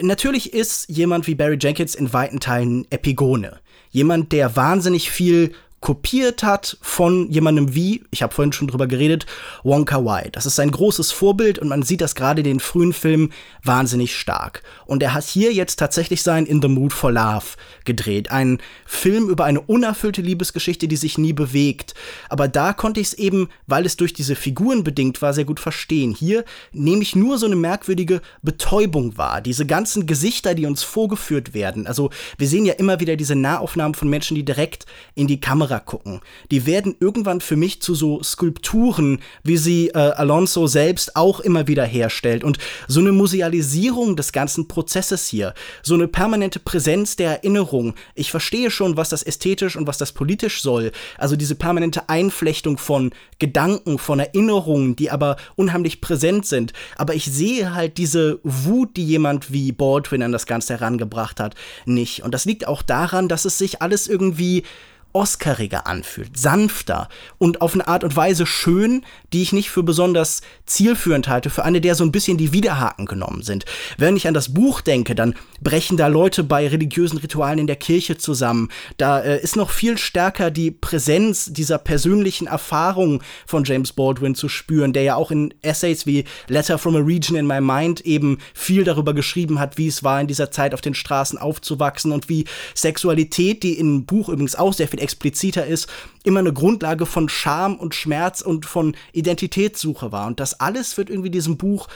natürlich ist jemand wie Barry Jenkins in weiten Teilen Epigone. Jemand, der wahnsinnig viel kopiert hat von jemandem wie, ich habe vorhin schon drüber geredet, Wonka Wai. Das ist sein großes Vorbild und man sieht das gerade in den frühen Filmen wahnsinnig stark. Und er hat hier jetzt tatsächlich sein In the Mood for Love gedreht. Ein Film über eine unerfüllte Liebesgeschichte, die sich nie bewegt. Aber da konnte ich es eben, weil es durch diese Figuren bedingt war, sehr gut verstehen. Hier nehme ich nur so eine merkwürdige Betäubung wahr. Diese ganzen Gesichter, die uns vorgeführt werden. Also wir sehen ja immer wieder diese Nahaufnahmen von Menschen, die direkt in die Kamera gucken. Die werden irgendwann für mich zu so Skulpturen, wie sie äh, Alonso selbst auch immer wieder herstellt. Und so eine Musealisierung des ganzen Prozesses hier, so eine permanente Präsenz der Erinnerung. Ich verstehe schon, was das ästhetisch und was das politisch soll. Also diese permanente Einflechtung von Gedanken, von Erinnerungen, die aber unheimlich präsent sind. Aber ich sehe halt diese Wut, die jemand wie Baldwin an das Ganze herangebracht hat, nicht. Und das liegt auch daran, dass es sich alles irgendwie oscariger anfühlt, sanfter und auf eine Art und Weise schön, die ich nicht für besonders zielführend halte, für eine, der so ein bisschen die Widerhaken genommen sind. Wenn ich an das Buch denke, dann brechen da Leute bei religiösen Ritualen in der Kirche zusammen. Da äh, ist noch viel stärker die Präsenz dieser persönlichen Erfahrung von James Baldwin zu spüren, der ja auch in Essays wie Letter from a Region in My Mind eben viel darüber geschrieben hat, wie es war, in dieser Zeit auf den Straßen aufzuwachsen und wie Sexualität, die im Buch übrigens auch sehr viel expliziter ist, immer eine Grundlage von Scham und Schmerz und von Identitätssuche war. Und das alles wird irgendwie diesem Buch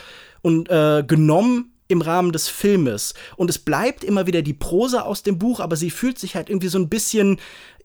und äh, genommen im Rahmen des Filmes. Und es bleibt immer wieder die Prosa aus dem Buch, aber sie fühlt sich halt irgendwie so ein bisschen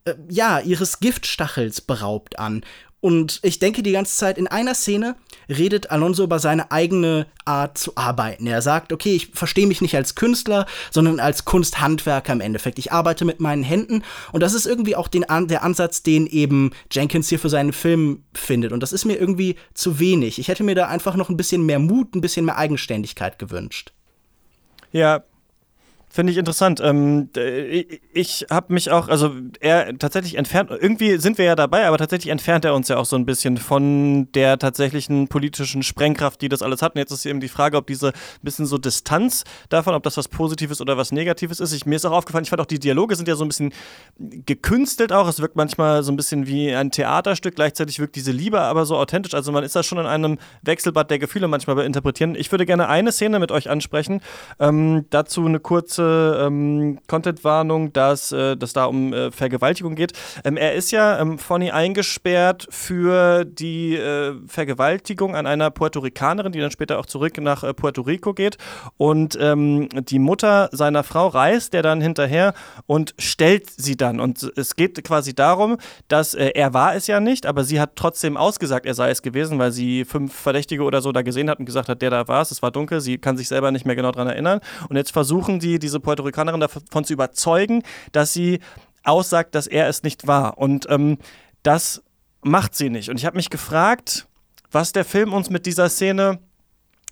äh, ja, ihres Giftstachels beraubt an. Und ich denke die ganze Zeit, in einer Szene redet Alonso über seine eigene Art zu arbeiten. Er sagt, okay, ich verstehe mich nicht als Künstler, sondern als Kunsthandwerker im Endeffekt. Ich arbeite mit meinen Händen und das ist irgendwie auch den, der Ansatz, den eben Jenkins hier für seinen Film findet. Und das ist mir irgendwie zu wenig. Ich hätte mir da einfach noch ein bisschen mehr Mut, ein bisschen mehr Eigenständigkeit gewünscht. Ja, Finde ich interessant. Ähm, ich habe mich auch, also er tatsächlich entfernt, irgendwie sind wir ja dabei, aber tatsächlich entfernt er uns ja auch so ein bisschen von der tatsächlichen politischen Sprengkraft, die das alles hat. Und jetzt ist eben die Frage, ob diese bisschen so Distanz davon, ob das was Positives oder was Negatives ist. Ich, mir ist auch aufgefallen, ich fand auch, die Dialoge sind ja so ein bisschen gekünstelt auch. Es wirkt manchmal so ein bisschen wie ein Theaterstück. Gleichzeitig wirkt diese Liebe aber so authentisch. Also man ist da schon in einem Wechselbad der Gefühle manchmal bei interpretieren. Ich würde gerne eine Szene mit euch ansprechen. Ähm, dazu eine kurze kurze ähm, Content-Warnung, dass äh, das da um äh, Vergewaltigung geht. Ähm, er ist ja ähm, Fonny eingesperrt für die äh, Vergewaltigung an einer Puerto Ricanerin, die dann später auch zurück nach äh, Puerto Rico geht. Und ähm, die Mutter seiner Frau reist der dann hinterher und stellt sie dann. Und es geht quasi darum, dass äh, er war es ja nicht, aber sie hat trotzdem ausgesagt, er sei es gewesen, weil sie fünf Verdächtige oder so da gesehen hat und gesagt hat, der da war es, es war dunkel, sie kann sich selber nicht mehr genau daran erinnern. Und jetzt versuchen die, diese Puerto Ricanerin davon zu überzeugen, dass sie aussagt, dass er es nicht war. Und ähm, das macht sie nicht. Und ich habe mich gefragt, was der Film uns mit dieser Szene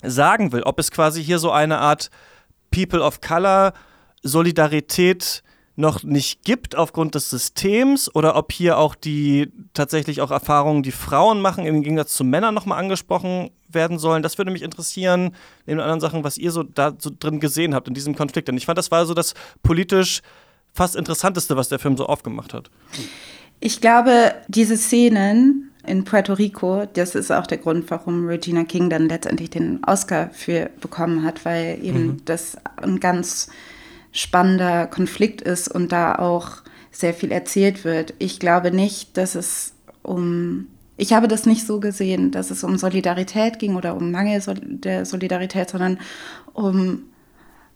sagen will. Ob es quasi hier so eine Art People of Color Solidarität noch nicht gibt aufgrund des Systems oder ob hier auch die tatsächlich auch Erfahrungen, die Frauen machen, im Gegensatz zu Männern nochmal angesprochen werden sollen. Das würde mich interessieren, neben anderen Sachen, was ihr so da so drin gesehen habt in diesem Konflikt. Denn ich fand, das war so das politisch fast Interessanteste, was der Film so aufgemacht hat. Ich glaube, diese Szenen in Puerto Rico, das ist auch der Grund, warum Regina King dann letztendlich den Oscar für bekommen hat, weil eben mhm. das ein ganz spannender Konflikt ist und da auch sehr viel erzählt wird. Ich glaube nicht, dass es um, ich habe das nicht so gesehen, dass es um Solidarität ging oder um Mangel der Solidarität, sondern um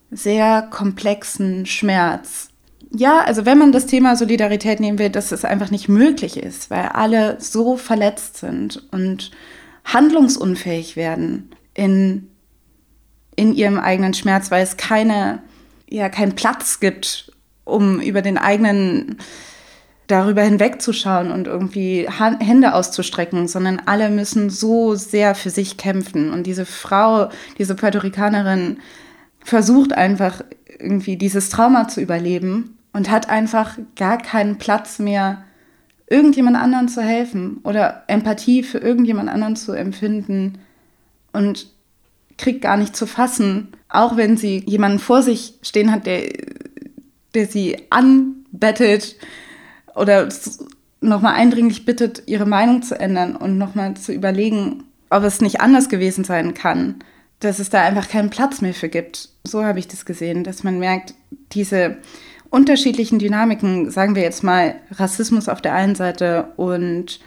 sehr komplexen Schmerz. Ja, also wenn man das Thema Solidarität nehmen will, dass es einfach nicht möglich ist, weil alle so verletzt sind und handlungsunfähig werden in, in ihrem eigenen Schmerz, weil es keine ja keinen Platz gibt, um über den eigenen darüber hinwegzuschauen und irgendwie Hände auszustrecken, sondern alle müssen so sehr für sich kämpfen. Und diese Frau, diese Puerto Ricanerin, versucht einfach irgendwie dieses Trauma zu überleben und hat einfach gar keinen Platz mehr, irgendjemand anderen zu helfen oder Empathie für irgendjemand anderen zu empfinden und kriegt gar nicht zu fassen, auch wenn sie jemanden vor sich stehen hat, der, der sie anbettet oder nochmal eindringlich bittet, ihre Meinung zu ändern und nochmal zu überlegen, ob es nicht anders gewesen sein kann, dass es da einfach keinen Platz mehr für gibt. So habe ich das gesehen, dass man merkt, diese unterschiedlichen Dynamiken, sagen wir jetzt mal Rassismus auf der einen Seite und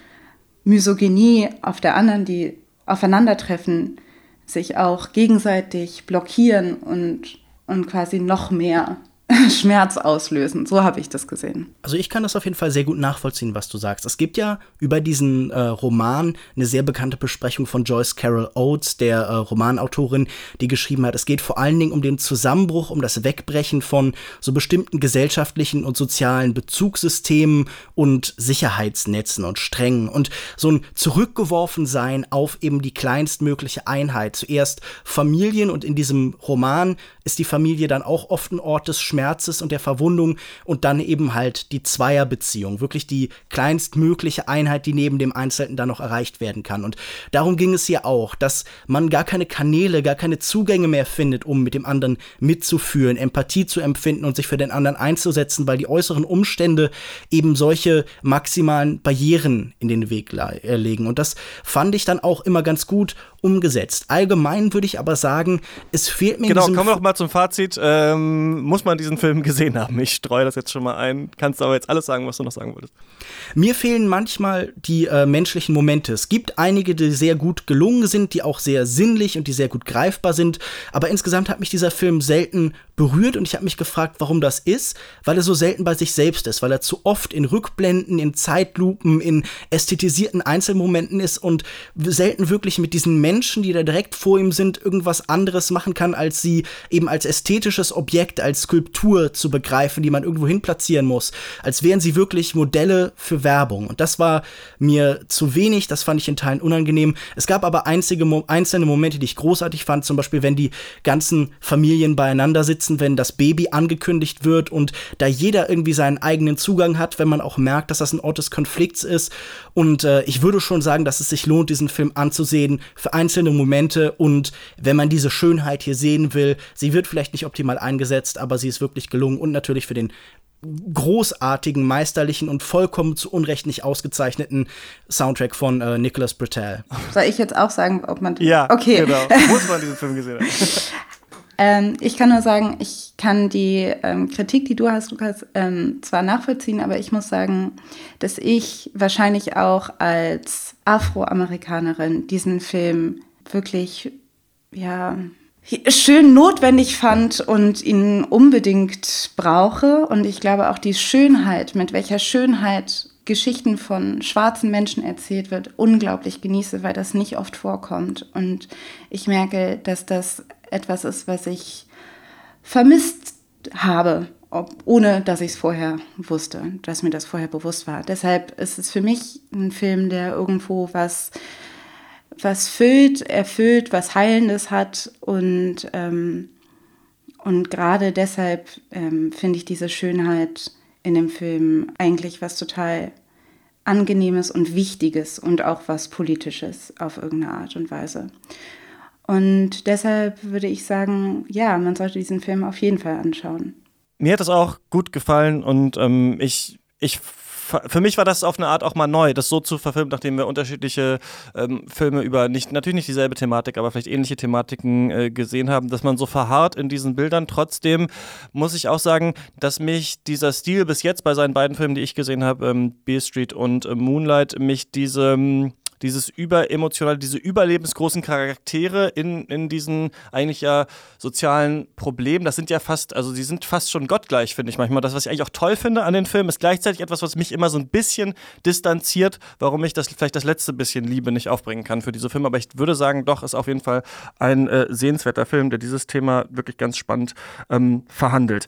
Misogynie auf der anderen, die aufeinandertreffen, sich auch gegenseitig blockieren und, und quasi noch mehr (laughs) Schmerz auslösen. So habe ich das gesehen. Also ich kann das auf jeden Fall sehr gut nachvollziehen, was du sagst. Es gibt ja über diesen äh, Roman eine sehr bekannte Besprechung von Joyce Carol Oates, der äh, Romanautorin, die geschrieben hat, es geht vor allen Dingen um den Zusammenbruch, um das Wegbrechen von so bestimmten gesellschaftlichen und sozialen Bezugssystemen und Sicherheitsnetzen und Strängen und so ein Zurückgeworfensein auf eben die kleinstmögliche Einheit. Zuerst Familien und in diesem Roman ist die Familie dann auch oft ein Ort des Schmerzes und der Verwundung und dann eben halt die Zweierbeziehung, wirklich die kleinstmögliche Einheit, die neben dem Einzelnen dann noch erreicht werden kann. Und darum ging es hier auch, dass man gar keine Kanäle, gar keine Zugänge mehr findet, um mit dem anderen mitzufühlen, Empathie zu empfinden und sich für den anderen einzusetzen, weil die äußeren Umstände eben solche maximalen Barrieren in den Weg äh, legen. Und das fand ich dann auch immer ganz gut umgesetzt. Allgemein würde ich aber sagen, es fehlt mir Genau, kommen wir doch mal zum Fazit. Ähm, muss man diesen Film gesehen haben? Ich streue das jetzt schon mal ein. Kannst aber jetzt alles sagen, was du noch sagen wolltest. Mir fehlen manchmal die äh, menschlichen Momente. Es gibt einige, die sehr gut gelungen sind, die auch sehr sinnlich und die sehr gut greifbar sind. Aber insgesamt hat mich dieser Film selten berührt und ich habe mich gefragt, warum das ist, weil er so selten bei sich selbst ist, weil er zu oft in Rückblenden, in Zeitlupen, in ästhetisierten Einzelmomenten ist und selten wirklich mit diesen Menschen die da direkt vor ihm sind, irgendwas anderes machen kann, als sie eben als ästhetisches Objekt, als Skulptur zu begreifen, die man irgendwo hin platzieren muss. Als wären sie wirklich Modelle für Werbung. Und das war mir zu wenig, das fand ich in Teilen unangenehm. Es gab aber einzige, einzelne Momente, die ich großartig fand, zum Beispiel, wenn die ganzen Familien beieinander sitzen sitzen, wenn das Baby angekündigt wird und da jeder irgendwie seinen eigenen Zugang hat, wenn man auch merkt, dass das ein Ort des Konflikts ist. Und äh, ich würde schon sagen, dass es sich lohnt, diesen Film anzusehen für einzelne Momente und wenn man diese Schönheit hier sehen will, sie wird vielleicht nicht optimal eingesetzt, aber sie ist wirklich gelungen und natürlich für den großartigen, meisterlichen und vollkommen zu Unrecht nicht ausgezeichneten Soundtrack von äh, Nicholas Britell. Soll ich jetzt auch sagen, ob man. Ja, okay. genau. (laughs) Muss man diesen Film gesehen haben. Ähm, ich kann nur sagen, ich kann die ähm, Kritik, die du hast, Lukas, ähm, zwar nachvollziehen, aber ich muss sagen, dass ich wahrscheinlich auch als Afroamerikanerin diesen Film wirklich, ja, schön notwendig fand und ihn unbedingt brauche. Und ich glaube auch die Schönheit, mit welcher Schönheit Geschichten von schwarzen Menschen erzählt wird, unglaublich genieße, weil das nicht oft vorkommt. Und ich merke, dass das etwas ist, was ich vermisst habe, ob, ohne dass ich es vorher wusste, dass mir das vorher bewusst war. Deshalb ist es für mich ein Film, der irgendwo was was füllt, erfüllt, was Heilendes hat. Und, ähm, und gerade deshalb ähm, finde ich diese Schönheit in dem Film eigentlich was total Angenehmes und Wichtiges und auch was Politisches auf irgendeine Art und Weise. Und deshalb würde ich sagen, ja, man sollte diesen Film auf jeden Fall anschauen. Mir hat es auch gut gefallen und ähm, ich, ich für mich war das auf eine Art auch mal neu, das so zu verfilmen, nachdem wir unterschiedliche ähm, Filme über nicht, natürlich nicht dieselbe Thematik, aber vielleicht ähnliche Thematiken äh, gesehen haben, dass man so verharrt in diesen Bildern. Trotzdem muss ich auch sagen, dass mich dieser Stil bis jetzt bei seinen beiden Filmen, die ich gesehen habe, ähm, Beale Street und äh, Moonlight, mich diese ähm, dieses überemotionale, diese überlebensgroßen Charaktere in, in diesen eigentlich ja sozialen Problemen, das sind ja fast, also sie sind fast schon gottgleich, finde ich manchmal. Das, was ich eigentlich auch toll finde an den Filmen, ist gleichzeitig etwas, was mich immer so ein bisschen distanziert, warum ich das vielleicht das letzte bisschen Liebe nicht aufbringen kann für diese Filme. Aber ich würde sagen, doch, ist auf jeden Fall ein äh, sehenswerter Film, der dieses Thema wirklich ganz spannend ähm, verhandelt.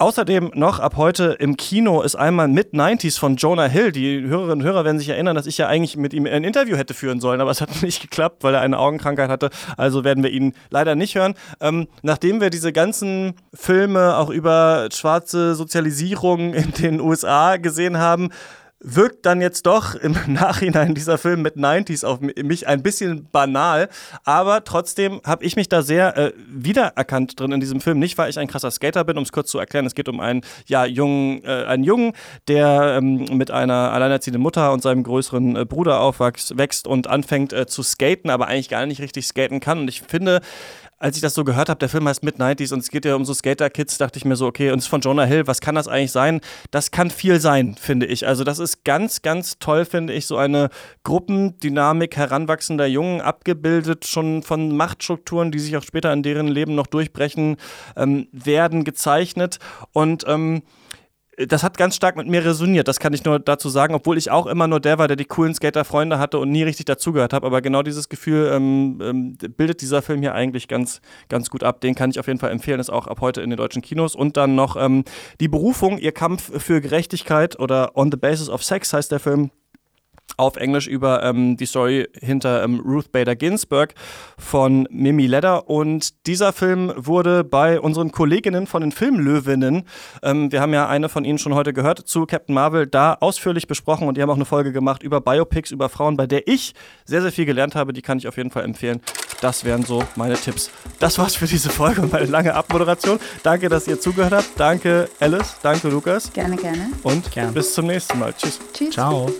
Außerdem noch ab heute im Kino ist einmal Mid-90s von Jonah Hill. Die Hörerinnen und Hörer werden sich erinnern, dass ich ja eigentlich mit ihm ein Interview hätte führen sollen, aber es hat (laughs) nicht geklappt, weil er eine Augenkrankheit hatte. Also werden wir ihn leider nicht hören. Ähm, nachdem wir diese ganzen Filme auch über schwarze Sozialisierung in den (laughs) USA gesehen haben, wirkt dann jetzt doch im (laughs) Nachhinein dieser Film mit 90s auf mich ein bisschen banal, aber trotzdem habe ich mich da sehr äh, wiedererkannt drin in diesem Film. Nicht, weil ich ein krasser Skater bin, um es kurz zu erklären. Es geht um einen, ja, jungen, äh, einen Jungen, der ähm, mit einer alleinerziehenden Mutter und seinem größeren äh, Bruder aufwächst und anfängt äh, zu skaten, aber eigentlich gar nicht richtig skaten kann. Und ich finde, als ich das so gehört habe, der Film heißt Mid-90s und es geht ja um so Skater-Kids, dachte ich mir so, okay, und es ist von Jonah Hill, was kann das eigentlich sein? Das kann viel sein, finde ich. Also das ist ganz, ganz toll, finde ich, so eine Gruppendynamik heranwachsender Jungen, abgebildet schon von Machtstrukturen, die sich auch später in deren Leben noch durchbrechen ähm, werden, gezeichnet und ähm, das hat ganz stark mit mir resoniert. Das kann ich nur dazu sagen, obwohl ich auch immer nur der war, der die coolen Skater-Freunde hatte und nie richtig dazugehört habe. Aber genau dieses Gefühl ähm, ähm, bildet dieser Film hier eigentlich ganz, ganz gut ab. Den kann ich auf jeden Fall empfehlen. Ist auch ab heute in den deutschen Kinos. Und dann noch ähm, die Berufung, ihr Kampf für Gerechtigkeit oder On the Basis of Sex heißt der Film auf Englisch über ähm, die Story hinter ähm, Ruth Bader Ginsburg von Mimi Leder. Und dieser Film wurde bei unseren Kolleginnen von den Filmlöwinnen, ähm, wir haben ja eine von ihnen schon heute gehört, zu Captain Marvel, da ausführlich besprochen und die haben auch eine Folge gemacht über Biopics, über Frauen, bei der ich sehr, sehr viel gelernt habe. Die kann ich auf jeden Fall empfehlen. Das wären so meine Tipps. Das war's für diese Folge und meine lange Abmoderation. Danke, dass ihr zugehört habt. Danke, Alice. Danke, Lukas. Gerne, gerne. Und gerne. bis zum nächsten Mal. Tschüss. Tschüss. Ciao.